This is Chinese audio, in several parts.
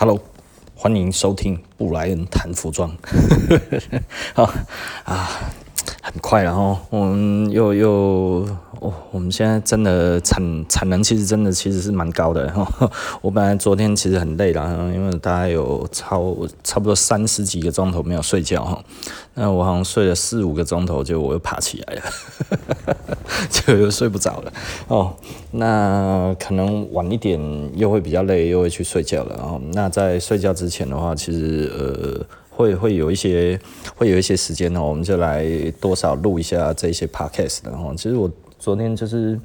Hello，欢迎收听布莱恩谈服装。好啊，很快然后我们又又哦，我们现在真的产产能其实真的其实是蛮高的。我本来昨天其实很累了，因为大概有超差不多三十几个钟头没有睡觉哈。那我好像睡了四五个钟头，就我又爬起来了，就又睡不着了哦。那可能晚一点又会比较累，又会去睡觉了哦。那在睡觉之前的话，其实呃会会有一些会有一些时间哦，我们就来多少录一下这些 podcast 的哦。其实我昨天就是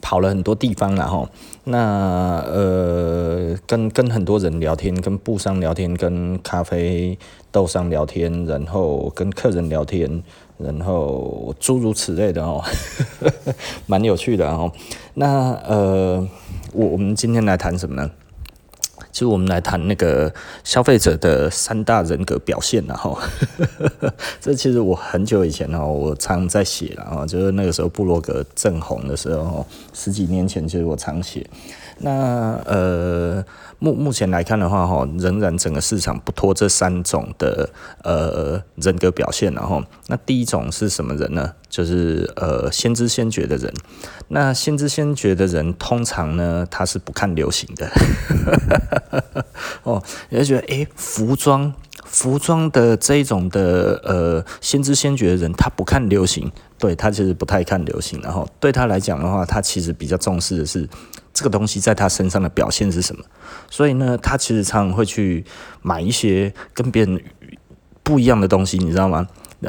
跑了很多地方然后，那呃跟跟很多人聊天，跟布商聊天，跟咖啡豆商聊天，然后跟客人聊天，然后诸如此类的哦，蛮有趣的哦。那呃，我我们今天来谈什么呢？就我们来谈那个消费者的三大人格表现，然后 这其实我很久以前哦，我常在写了啊，就是那个时候布洛格正红的时候，十几年前其实我常写。那呃。目目前来看的话，哈，仍然整个市场不脱这三种的呃人格表现，然后那第一种是什么人呢？就是呃先知先觉的人。那先知先觉的人，通常呢，他是不看流行的。哦，你就觉得诶、服装服装的这一种的呃先知先觉的人，他不看流行，对，他其实不太看流行，然后对他来讲的话，他其实比较重视的是。这个东西在他身上的表现是什么？所以呢，他其实常常会去买一些跟别人不一样的东西，你知道吗？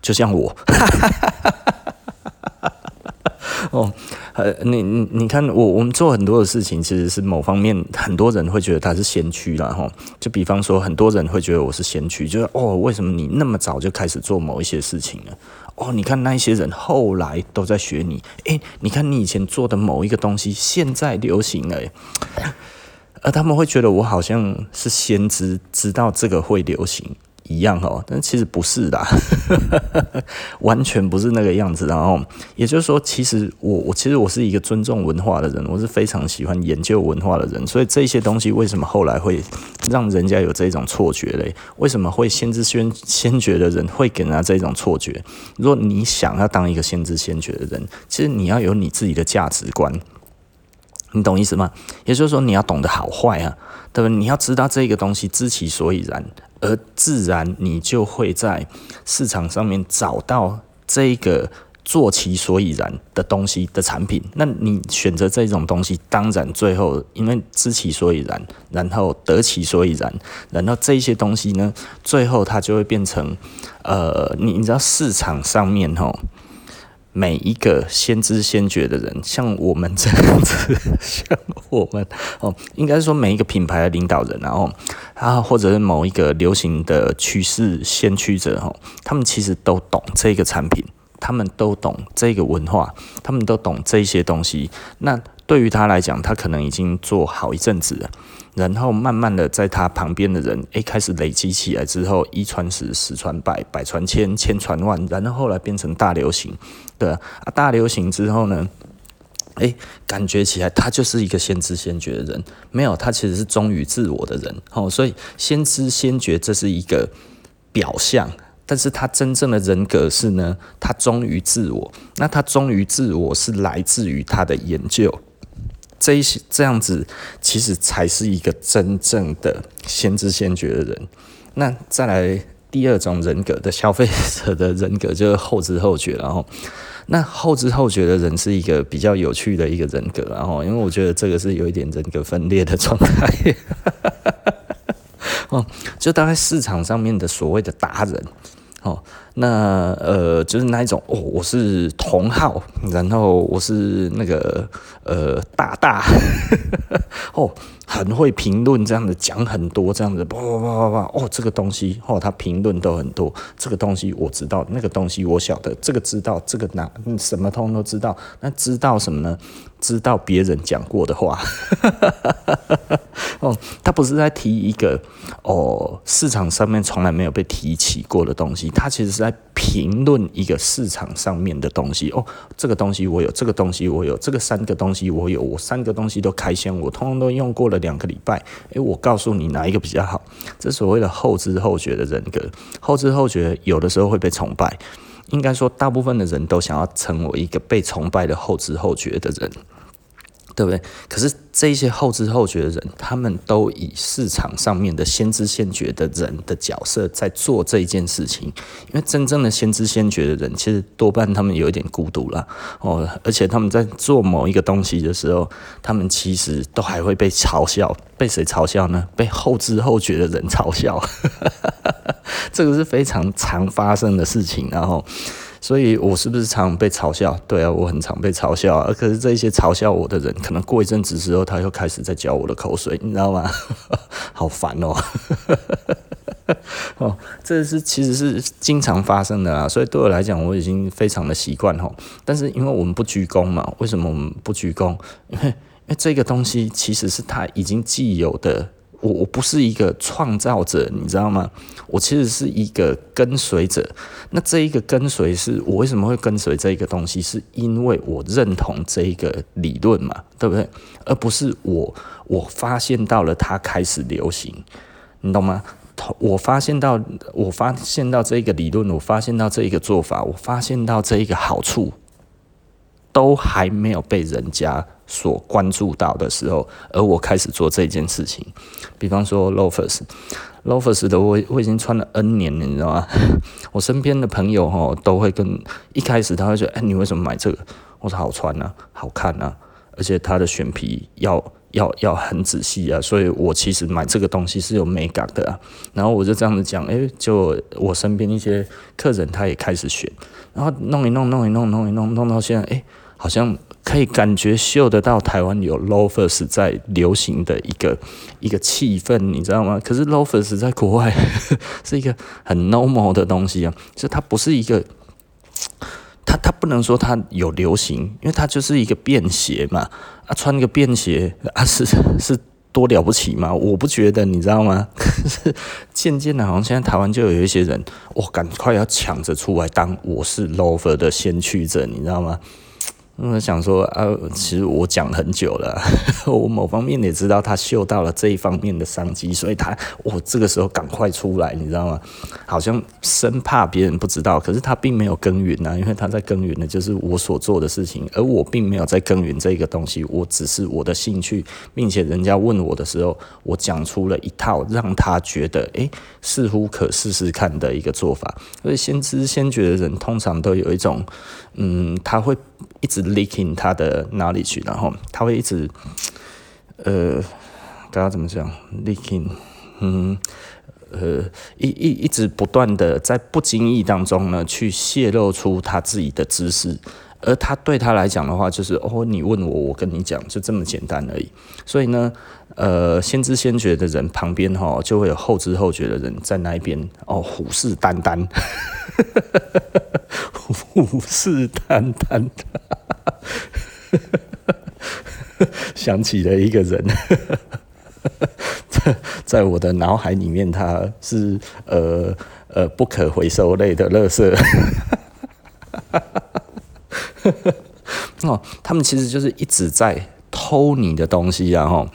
就像我，哦，呃，你你你看，我我们做很多的事情，其实是某方面很多人会觉得他是先驱啦，哈。就比方说，很多人会觉得我是先驱，就是哦，为什么你那么早就开始做某一些事情呢？哦，你看那一些人后来都在学你，诶，你看你以前做的某一个东西现在流行了，而他们会觉得我好像是先知，知道这个会流行。一样哦，但其实不是的，完全不是那个样子。然后也就是说，其实我我其实我是一个尊重文化的人，我是非常喜欢研究文化的人。所以这些东西为什么后来会让人家有这种错觉嘞？为什么会先知先先觉的人会给人家这种错觉？如果你想要当一个先知先觉的人，其实你要有你自己的价值观，你懂意思吗？也就是说，你要懂得好坏啊，对不对？你要知道这个东西知其所以然。而自然，你就会在市场上面找到这个做其所以然的东西的产品。那你选择这种东西，当然最后因为知其所以然，然后得其所以然，然后这些东西呢，最后它就会变成，呃，你你知道市场上面吼。每一个先知先觉的人，像我们这样子，像我们哦，应该是说每一个品牌的领导人，然后啊，或者是某一个流行的趋势先驱者，哈，他们其实都懂这个产品，他们都懂这个文化，他们都懂这些东西。那对于他来讲，他可能已经做好一阵子了。然后慢慢的，在他旁边的人，诶，开始累积起来之后，一传十，十传百，百传千，千传万，然后后来变成大流行，对啊，大流行之后呢，诶，感觉起来他就是一个先知先觉的人，没有，他其实是忠于自我的人，哦，所以先知先觉这是一个表象，但是他真正的人格是呢，他忠于自我，那他忠于自我是来自于他的研究。这一些这样子，其实才是一个真正的先知先觉的人。那再来第二种人格的消费者的人格，就是后知后觉。然后，那后知后觉的人是一个比较有趣的一个人格。然后，因为我觉得这个是有一点人格分裂的状态。哦，就大概市场上面的所谓的达人。哦，那呃，就是那一种哦，我是同号，然后我是那个呃大大，哦，很会评论这样的，讲很多这样的，叭叭叭叭叭，哦，这个东西哦，他评论都很多，这个东西我知道，那个东西我晓得，这个知道，这个哪什么通都知道，那知道什么呢？知道别人讲过的话，哦，他不是在提一个哦市场上面从来没有被提起过的东西，他其实是在评论一个市场上面的东西。哦，这个东西我有，这个东西我有，这个三个东西我有，我三个东西都开箱，我通通都用过了两个礼拜。诶，我告诉你哪一个比较好？这所谓的后知后觉的人格，后知后觉有的时候会被崇拜。应该说，大部分的人都想要成为一个被崇拜的后知后觉的人。对不对？可是这些后知后觉的人，他们都以市场上面的先知先觉的人的角色在做这件事情。因为真正的先知先觉的人，其实多半他们有一点孤独了哦，而且他们在做某一个东西的时候，他们其实都还会被嘲笑。被谁嘲笑呢？被后知后觉的人嘲笑。这个是非常常发生的事情，然后。所以，我是不是常被嘲笑？对啊，我很常被嘲笑啊。可是，这些嘲笑我的人，可能过一阵子之后，他又开始在嚼我的口水，你知道吗？好烦哦！哦，这是其实是经常发生的啊。所以，对我来讲，我已经非常的习惯吼。但是，因为我们不居功嘛，为什么我们不居功？因为，因为这个东西其实是他已经既有的。我我不是一个创造者，你知道吗？我其实是一个跟随者。那这一个跟随是我为什么会跟随这一个东西？是因为我认同这一个理论嘛，对不对？而不是我我发现到了它开始流行，你懂吗？我发现到我发现到这一个理论，我发现到这一个做法，我发现到这一个好处，都还没有被人家。所关注到的时候，而我开始做这件事情，比方说 loafers，loafers 的我我已经穿了 N 年了，你知道吗？我身边的朋友哈都会跟一开始他会说，哎，你为什么买这个？我说好穿啊，好看啊，而且它的选皮要要要很仔细啊，所以我其实买这个东西是有美感的啊。然后我就这样子讲，哎，就我身边一些客人他也开始选，然后弄一弄弄一弄弄一弄弄到现在，哎，好像。可以感觉嗅得到台湾有 loafers 在流行的一个一个气氛，你知道吗？可是 loafers 在国外 是一个很 normal 的东西啊，就它不是一个，它它不能说它有流行，因为它就是一个便鞋嘛。啊，穿个便鞋啊，是是多了不起吗？我不觉得，你知道吗？可 是渐渐的，好像现在台湾就有一些人，我赶快要抢着出来当我是 loafer 的先驱者，你知道吗？我想说啊，其实我讲很久了，我某方面也知道他嗅到了这一方面的商机，所以他我这个时候赶快出来，你知道吗？好像生怕别人不知道，可是他并没有耕耘啊，因为他在耕耘的就是我所做的事情，而我并没有在耕耘这个东西，我只是我的兴趣，并且人家问我的时候，我讲出了一套让他觉得诶、似乎可试试看的一个做法。所以先知先觉的人通常都有一种，嗯，他会。一直 leaking 他的哪里去然后他会一直，呃，大家怎么讲 leaking，嗯，呃，一一一直不断的在不经意当中呢，去泄露出他自己的知识，而他对他来讲的话，就是哦，你问我，我跟你讲，就这么简单而已。所以呢，呃，先知先觉的人旁边哈，就会有后知后觉的人在那一边哦，虎视眈眈。虎视眈眈的，想起了一个人，在在我的脑海里面，他是呃呃不可回收类的垃圾。哦，他们其实就是一直在偷你的东西，然后，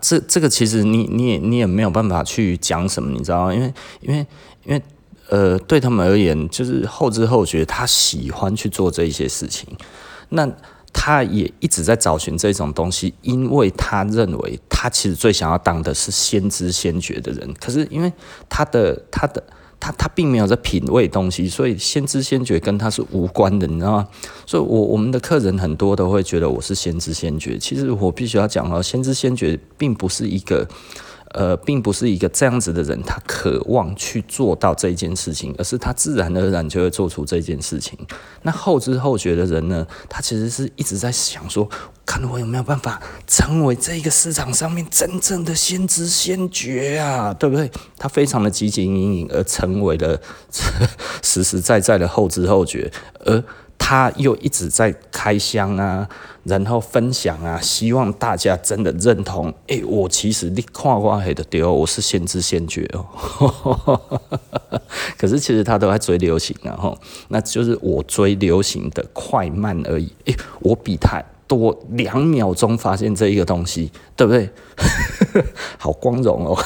这这个其实你你也你也没有办法去讲什么，你知道吗？因为因为因为。呃，对他们而言，就是后知后觉，他喜欢去做这一些事情。那他也一直在找寻这种东西，因为他认为他其实最想要当的是先知先觉的人。可是因为他的他的他他并没有在品味东西，所以先知先觉跟他是无关的，你知道吗？所以我我们的客人很多都会觉得我是先知先觉。其实我必须要讲哦，先知先觉并不是一个。呃，并不是一个这样子的人，他渴望去做到这件事情，而是他自然而然就会做出这件事情。那后知后觉的人呢，他其实是一直在想说，看我有没有办法成为这个市场上面真正的先知先觉啊，对不对？他非常的汲汲营营，而成为了 实实在在的后知后觉，而他又一直在开箱啊，然后分享啊，希望大家真的认同。哎、我其实你看我黑的丢，我是先知先觉哦。可是其实他都在追流行啊，吼，那就是我追流行的快慢而已。哎、我比他多两秒钟发现这一个东西，对不对？好光荣哦。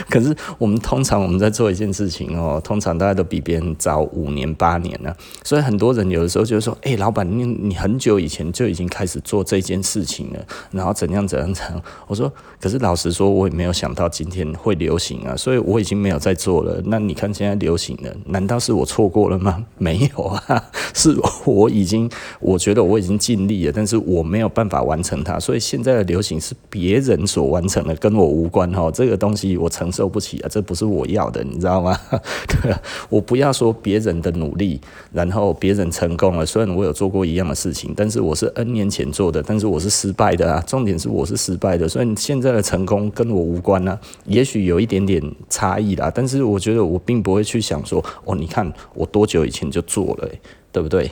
可是我们通常我们在做一件事情哦，通常大家都比别人早五年八年了，所以很多人有的时候就说，哎，老板，你你很久以前就已经开始做这件事情了，然后怎样怎样怎样。我说，可是老实说，我也没有想到今天会流行啊，所以我已经没有在做了。那你看现在流行了，难道是我错过了吗？没有啊，是我已经，我觉得我已经尽力了，但是我没有办法完成它，所以现在的流行是别人所完成的，跟我无关哈。这个东西我承受不起啊，这不是我要的，你知道吗？对啊，我不要说别人的努力，然后别人成功了，虽然我有做过一样的事情，但是我是 N 年前做的，但是我是失败的啊。重点是我是失败的，所以现在的成功跟我无关啊。也许有一点点差异啦，但是我觉得我并不会去想说，哦，你看我多久以前就做了。对不对？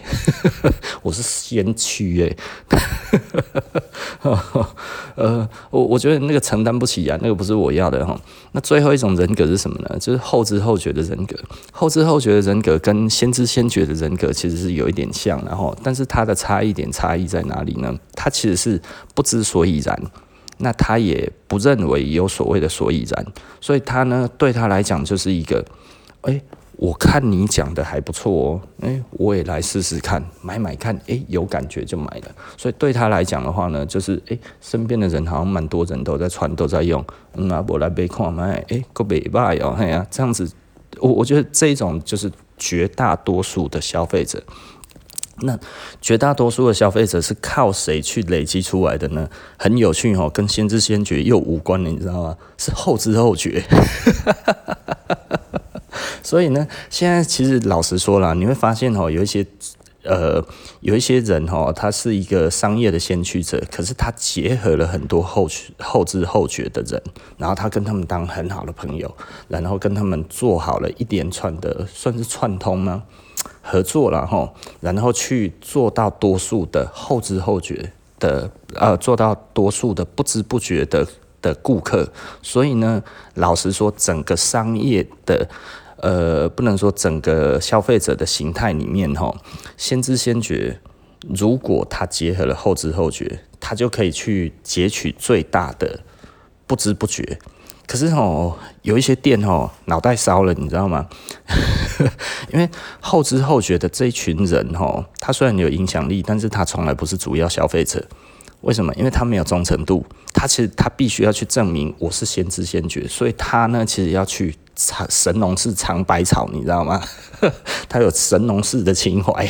我是先驱哎，呃，我我觉得那个承担不起啊，那个不是我要的哈。那最后一种人格是什么呢？就是后知后觉的人格。后知后觉的人格跟先知先觉的人格其实是有一点像，然后，但是它的差异点差异在哪里呢？它其实是不知所以然，那他也不认为有所谓的所以然，所以他呢，对他来讲就是一个，哎。我看你讲的还不错哦，诶，我也来试试看，买买看，诶，有感觉就买了。所以对他来讲的话呢，就是诶，身边的人好像蛮多人都在穿，都在用，嗯啊，我来背看买，诶，够袂歹哦，嘿呀，这样子，我我觉得这种就是绝大多数的消费者。那绝大多数的消费者是靠谁去累积出来的呢？很有趣哦，跟先知先觉又无关的，你知道吗？是后知后觉。所以呢，现在其实老实说啦，你会发现哦，有一些呃，有一些人哦，他是一个商业的先驱者，可是他结合了很多后后知后觉的人，然后他跟他们当很好的朋友，然后跟他们做好了一连串的算是串通吗？合作了哈，然后去做到多数的后知后觉的呃，做到多数的不知不觉的的顾客。所以呢，老实说，整个商业的。呃，不能说整个消费者的形态里面哈，先知先觉，如果他结合了后知后觉，他就可以去截取最大的不知不觉。可是哦，有一些店哦，脑袋烧了，你知道吗？因为后知后觉的这一群人哦，他虽然有影响力，但是他从来不是主要消费者。为什么？因为他没有忠诚度，他其实他必须要去证明我是先知先觉，所以他呢，其实要去。神农氏尝百草，你知道吗？他有神农氏的情怀，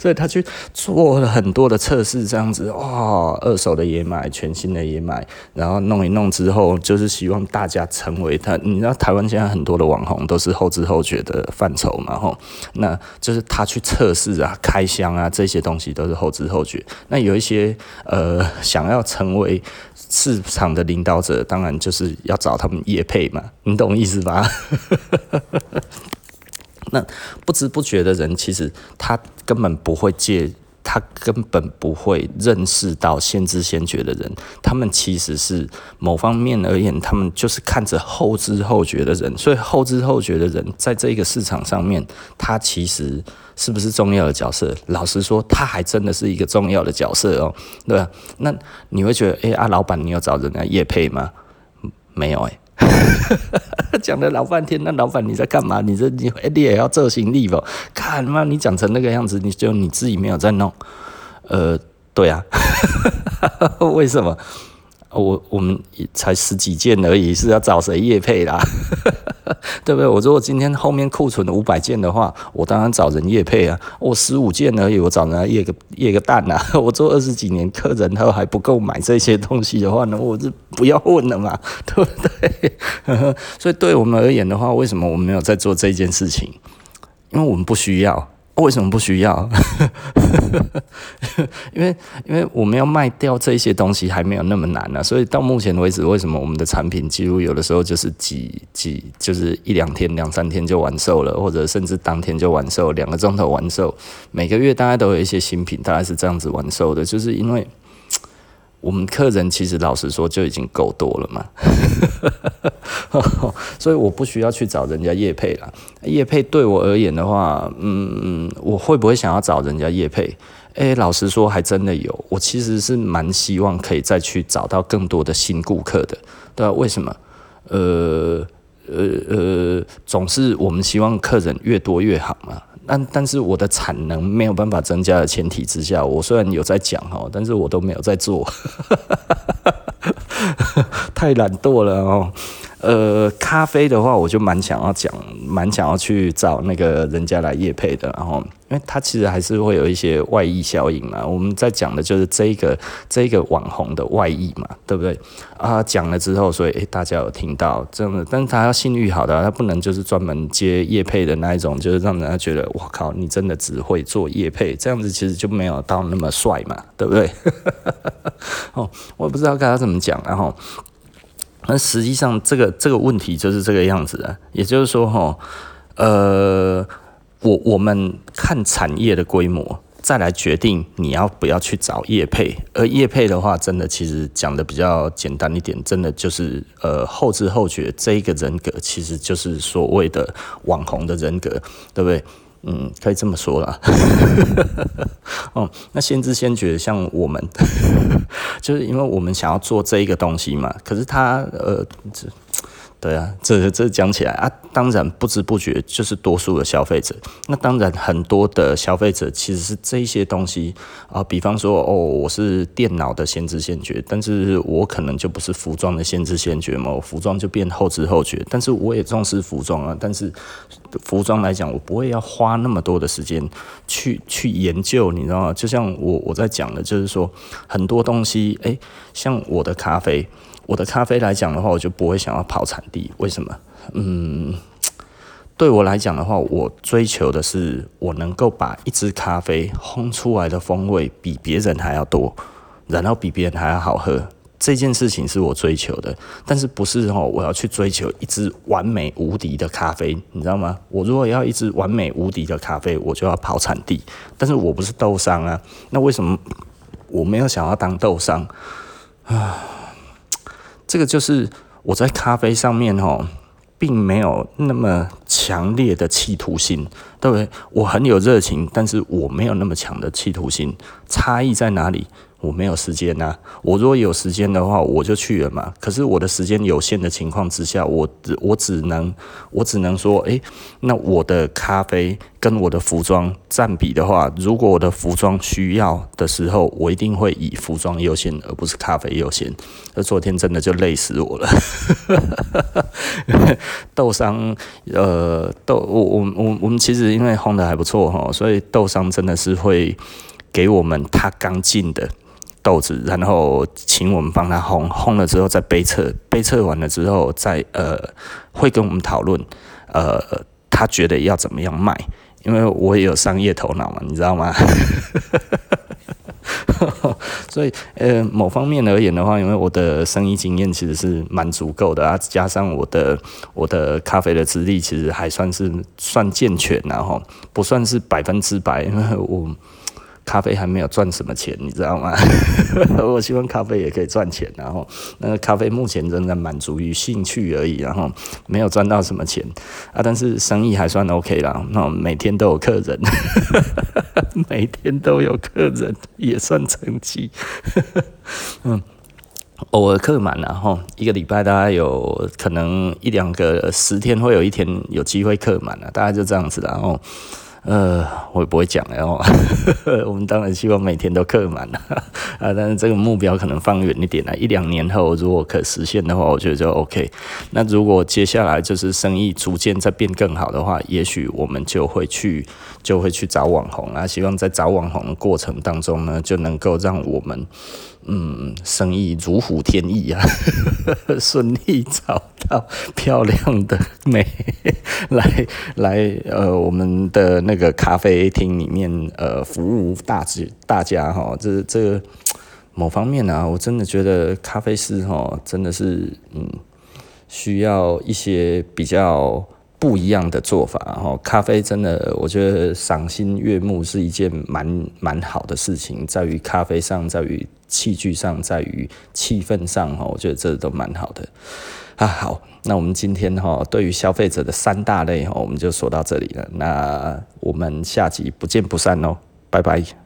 所以他去做了很多的测试，这样子哇，二手的也买，全新的也买，然后弄一弄之后，就是希望大家成为他。你知道台湾现在很多的网红都是后知后觉的范畴嘛？吼，那就是他去测试啊、开箱啊这些东西都是后知后觉。那有一些呃想要成为。市场的领导者当然就是要找他们业配嘛，你懂意思吧？那不知不觉的人，其实他根本不会借，他根本不会认识到先知先觉的人，他们其实是某方面而言，他们就是看着后知后觉的人，所以后知后觉的人在这个市场上面，他其实。是不是重要的角色？老实说，他还真的是一个重要的角色哦，对吧？那你会觉得，哎、啊，老板，你有找人来业配吗？没有哎、讲了老半天，那老板你在干嘛？你这你你也要做行李不？看嘛，你讲成那个样子，你就你自己没有在弄。呃，对啊，为什么？我我们才十几件而已，是要找谁业配啦？对不对？我如果今天后面库存五百件的话，我当然找人业配啊。我十五件而已，我找人来业个业个蛋啊。我做二十几年，客人他还不够买这些东西的话呢，我就不要问了嘛，对不对？所以对我们而言的话，为什么我们没有在做这件事情？因为我们不需要。为什么不需要？因为因为我们要卖掉这些东西还没有那么难呢、所以到目前为止，为什么我们的产品几乎有的时候就是几几就是一两天、两三天就完售了，或者甚至当天就完售，两个钟头完售。每个月大概都有一些新品，大概是这样子完售的，就是因为我们客人其实老实说就已经够多了嘛。所以我不需要去找人家业配了。业配对我而言的话，嗯，我会不会想要找人家业配？哎，老实说，还真的有。我其实是蛮希望可以再去找到更多的新顾客的，对吧？为什么？呃呃呃，总是我们希望客人越多越好嘛。但但是我的产能没有办法增加的前提之下，我虽然有在讲哈，但是我都没有在做，太懒惰了哦。呃，咖啡的话，我就蛮想要讲，蛮想要去找那个人家来夜配的，然后，因为它其实还是会有一些外溢效应嘛。我们在讲的就是这个这个网红的外溢嘛，对不对？啊，讲了之后，所以诶，大家有听到这样的，但是他要信誉好的，他不能就是专门接业配的那一种，就是让人家觉得我靠，你真的只会做业配，这样子其实就没有到那么帅嘛，对不对？哦，我也不知道该要怎么讲，然后。那实际上，这个这个问题就是这个样子的，也就是说，哈，呃，我我们看产业的规模，再来决定你要不要去找业配。而业配的话，真的其实讲的比较简单一点，真的就是呃后知后觉，这一个人格其实就是所谓的网红的人格，对不对？嗯，可以这么说啦。哦，那先知先觉，像我们，就是因为我们想要做这一个东西嘛，可是他呃。对啊，这这讲起来啊，当然不知不觉就是多数的消费者。那当然很多的消费者其实是这些东西啊，比方说哦，我是电脑的先知先觉，但是我可能就不是服装的先知先觉嘛，服装就变后知后觉。但是我也重视服装啊，但是服装来讲，我不会要花那么多的时间去去研究，你知道吗？就像我我在讲的，就是说很多东西，诶，像我的咖啡。我的咖啡来讲的话，我就不会想要跑产地。为什么？嗯，对我来讲的话，我追求的是我能够把一支咖啡烘出来的风味比别人还要多，然后比别人还要好喝。这件事情是我追求的，但是不是哦？我要去追求一支完美无敌的咖啡，你知道吗？我如果要一支完美无敌的咖啡，我就要跑产地。但是我不是豆商啊，那为什么我没有想要当豆商啊？这个就是我在咖啡上面哦，并没有那么强烈的企图心，对不对？我很有热情，但是我没有那么强的企图心，差异在哪里？我没有时间呐、我如果有时间的话，我就去了嘛。可是我的时间有限的情况之下，我只我只能我只能说，诶，那我的咖啡跟我的服装占比的话，如果我的服装需要的时候，我一定会以服装优先，而不是咖啡优先。而昨天真的就累死我了，豆商，呃，豆我我我我们其实因为烘的还不错哈，所以豆商真的是会给我们他刚进的。豆子，然后请我们帮他烘，烘了之后再杯测，杯测完了之后再呃会跟我们讨论，呃他觉得要怎么样卖，因为我也有商业头脑嘛，你知道吗？所以呃某方面而言的话，因为我的生意经验其实是蛮足够的啊，加上我的我的咖啡的资历其实还算是算健全，然后不算是百分之百，因为我。咖啡还没有赚什么钱，你知道吗？我希望咖啡也可以赚钱，然后那个咖啡目前仍然满足于兴趣而已，然后没有赚到什么钱。啊，但是生意还算 OK 啦，那每天都有客人，每天都有客人也算成绩，嗯，偶尔客满，然后一个礼拜大概有可能一两个十天会有一天有机会客满了，大概就这样子，然后。呃，我也不会讲，然 后我们当然希望每天都客满了 啊，但是这个目标可能放远一点了，一两年后如果可实现的话，我觉得就 OK。那如果接下来就是生意逐渐在变更好的话，也许我们就会去就会去找网红啊，希望在找网红的过程当中呢，就能够让我们。嗯，生意如虎添翼啊，顺利找到漂亮的美来来呃，我们的那个咖啡厅里面呃服务大致大家哈，这这某方面啊，我真的觉得咖啡师哈真的是嗯需要一些比较。不一样的做法，哈，咖啡真的，我觉得赏心悦目是一件蛮蛮好的事情，在于咖啡上，在于器具上，在于气氛上，哈，我觉得这都蛮好的。啊，好，那我们今天哈，对于消费者的三大类哈，我们就说到这里了。那我们下集不见不散喽，拜拜。